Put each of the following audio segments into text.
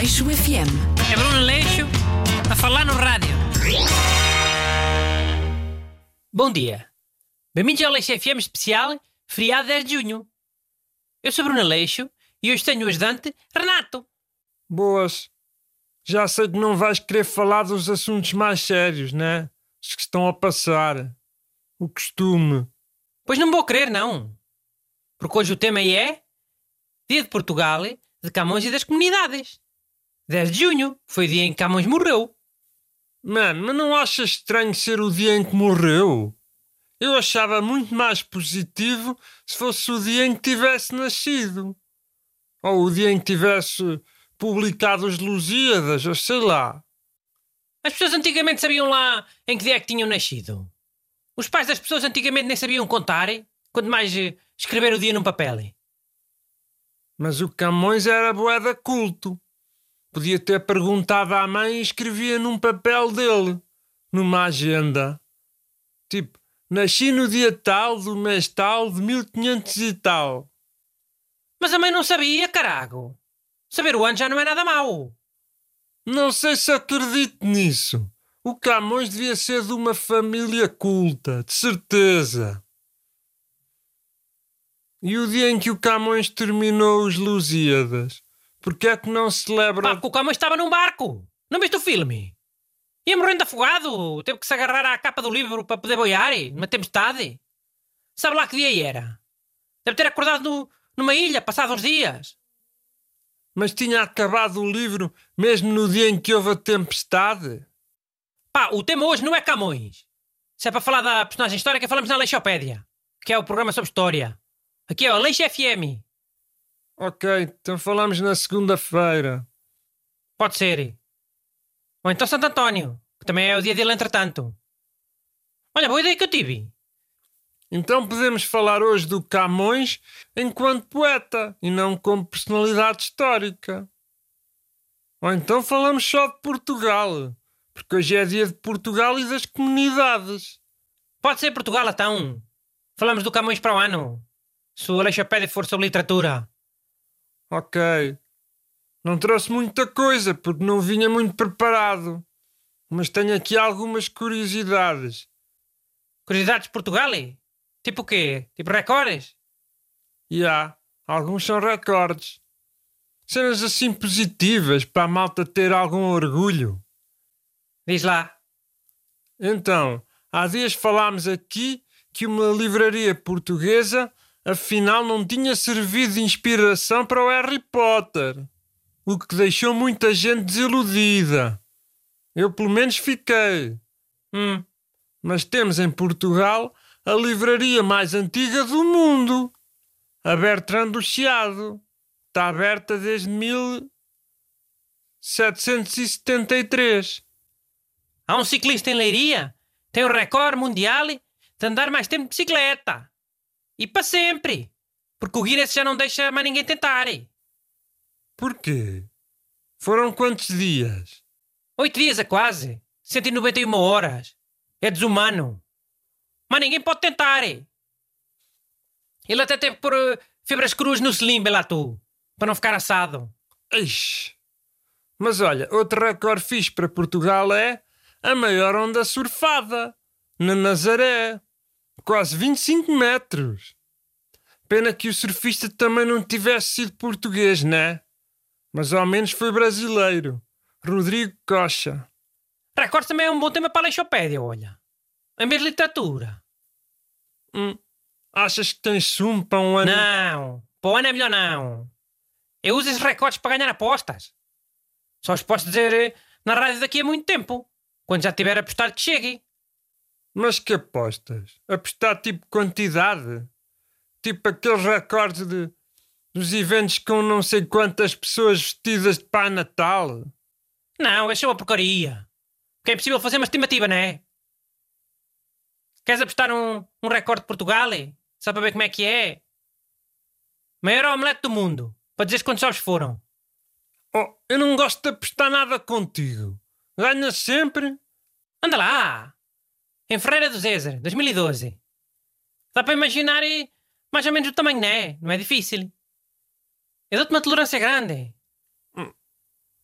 Aleixo FM. É Bruno Leixo a falar no rádio. Bom dia. Bem-vindos ao Leixo FM especial, feriado 10 de junho. Eu sou Bruno Leixo e hoje tenho o ajudante Renato. Boas. Já sei que não vais querer falar dos assuntos mais sérios, né? Os que estão a passar. O costume. Pois não vou querer, não. Porque hoje o tema é Dia de Portugal, de Camões e das Comunidades. 10 de junho, foi o dia em que Camões morreu. Mano, mas não achas estranho ser o dia em que morreu? Eu achava muito mais positivo se fosse o dia em que tivesse nascido. Ou o dia em que tivesse publicado os Lusíadas, ou sei lá. As pessoas antigamente sabiam lá em que dia é que tinham nascido. Os pais das pessoas antigamente nem sabiam contar, quanto mais eh, escrever o dia num papel. Mas o Camões era boeda culto. Podia ter perguntado à mãe e escrevia num papel dele, numa agenda. Tipo, nasci no dia tal do mês tal de 1500 e tal. Mas a mãe não sabia, carago. Saber o ano já não é nada mau. Não sei se acredito nisso. O Camões devia ser de uma família culta, de certeza. E o dia em que o Camões terminou os Lusíadas? Porque é que não se celebra... Pá, porque o Camões estava num barco. Não viste o filme? Ia morrendo afogado. Teve que se agarrar à capa do livro para poder boiar, numa tempestade. Sabe lá que dia era? Deve ter acordado no, numa ilha, passados uns dias. Mas tinha acabado o livro mesmo no dia em que houve a tempestade? Pá, o tema hoje não é Camões. Se é para falar da personagem histórica, falamos na Leixopédia, que é o programa sobre história. Aqui é o Leixo FM. Ok, então falamos na segunda-feira. Pode ser. Ou então Santo António, que também é o dia dele entretanto. Olha, boa ideia que eu tive. Então podemos falar hoje do Camões enquanto poeta e não como personalidade histórica. Ou então falamos só de Portugal, porque hoje é dia de Portugal e das comunidades. Pode ser Portugal, então. Falamos do Camões para o ano. Se o Aleixopédia for sobre literatura. Ok. Não trouxe muita coisa porque não vinha muito preparado. Mas tenho aqui algumas curiosidades. Curiosidades de Portugal? Tipo o quê? Tipo recordes? E há. Alguns são recordes. Cenas assim positivas para a malta ter algum orgulho. Diz lá. Então, há dias falámos aqui que uma livraria portuguesa afinal não tinha servido de inspiração para o Harry Potter, o que deixou muita gente desiludida. Eu, pelo menos, fiquei. Hum. Mas temos em Portugal a livraria mais antiga do mundo, a Bertrand do Chiado. Está aberta desde 1773. Há um ciclista em Leiria tem o recorde mundial de andar mais tempo de bicicleta. E para sempre. Porque o Guinness já não deixa mais ninguém tentar. Porquê? Foram quantos dias? Oito dias a quase. 191 horas. É desumano. Mas ninguém pode tentar. Ele até teve que pôr uh, fibras cruz no slim, lá tu. Para não ficar assado. Ixi. Mas olha, outro recorde fixe para Portugal é a maior onda surfada. Na Nazaré. Quase 25 metros. Pena que o surfista também não tivesse sido português, né? Mas ao menos foi brasileiro. Rodrigo Cocha. Recorde também é um bom tema para a Leixopédia, olha. Em vez de literatura. Hum. Achas que tens sumo para um ano? Não. Para o ano é melhor não. Eu uso esses recordes para ganhar apostas. Só os posso dizer eh, na rádio daqui a muito tempo. Quando já tiver apostado que chegue. Mas que apostas? Apostar tipo quantidade? Tipo aqueles recordes de, dos eventos com não sei quantas pessoas vestidas de Pai Natal? Não, é uma porcaria. Porque é impossível fazer uma estimativa, não é? Queres apostar um, um recorde de Portugal? Só para ver como é que é? Maior omelete do mundo. Para dizeres quantos ovos foram. Oh, eu não gosto de apostar nada contigo. Ganhas sempre. Anda lá! Em Ferreira do Zezer, 2012. Dá para imaginar mais ou menos o tamanho, não é? Não é difícil. Eu dou-te uma tolerância grande.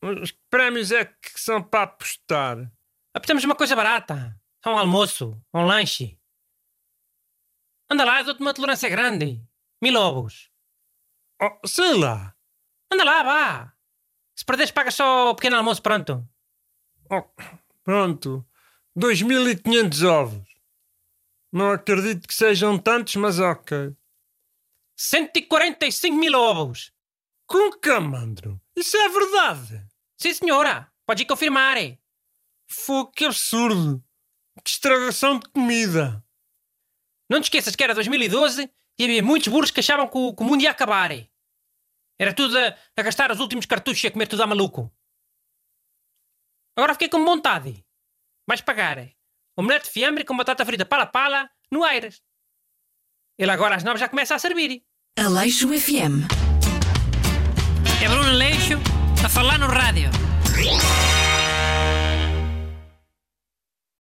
Os prémios é que são para apostar. Apostamos uma coisa barata. A um almoço, um lanche. Anda lá, dou-te uma tolerância grande. Mil ovos. Oh, sei lá. Anda lá, vá. Se perderes, pagas só o pequeno almoço, pronto. Oh, pronto. 2.500 ovos. Não acredito que sejam tantos, mas ok. 145 mil ovos. Com camandro? Isso é verdade. Sim, senhora. Pode ir confirmar. Fogo, que absurdo. Que estragação de comida. Não te esqueças que era 2012 e havia muitos burros que achavam que o, que o mundo ia acabar. Era tudo a, a, gastar os últimos cartuchos e a comer tudo a maluco. Agora fiquei com vontade. Vais pagar omelete de fiambre com batata frita pala-pala no Aires. Ele agora às nove já começa a servir. Aleixo FM. É Bruno Aleixo a falar no rádio.